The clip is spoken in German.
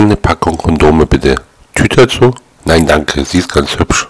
Eine Packung Kondome bitte. Tüte dazu? Nein, danke, sie ist ganz hübsch.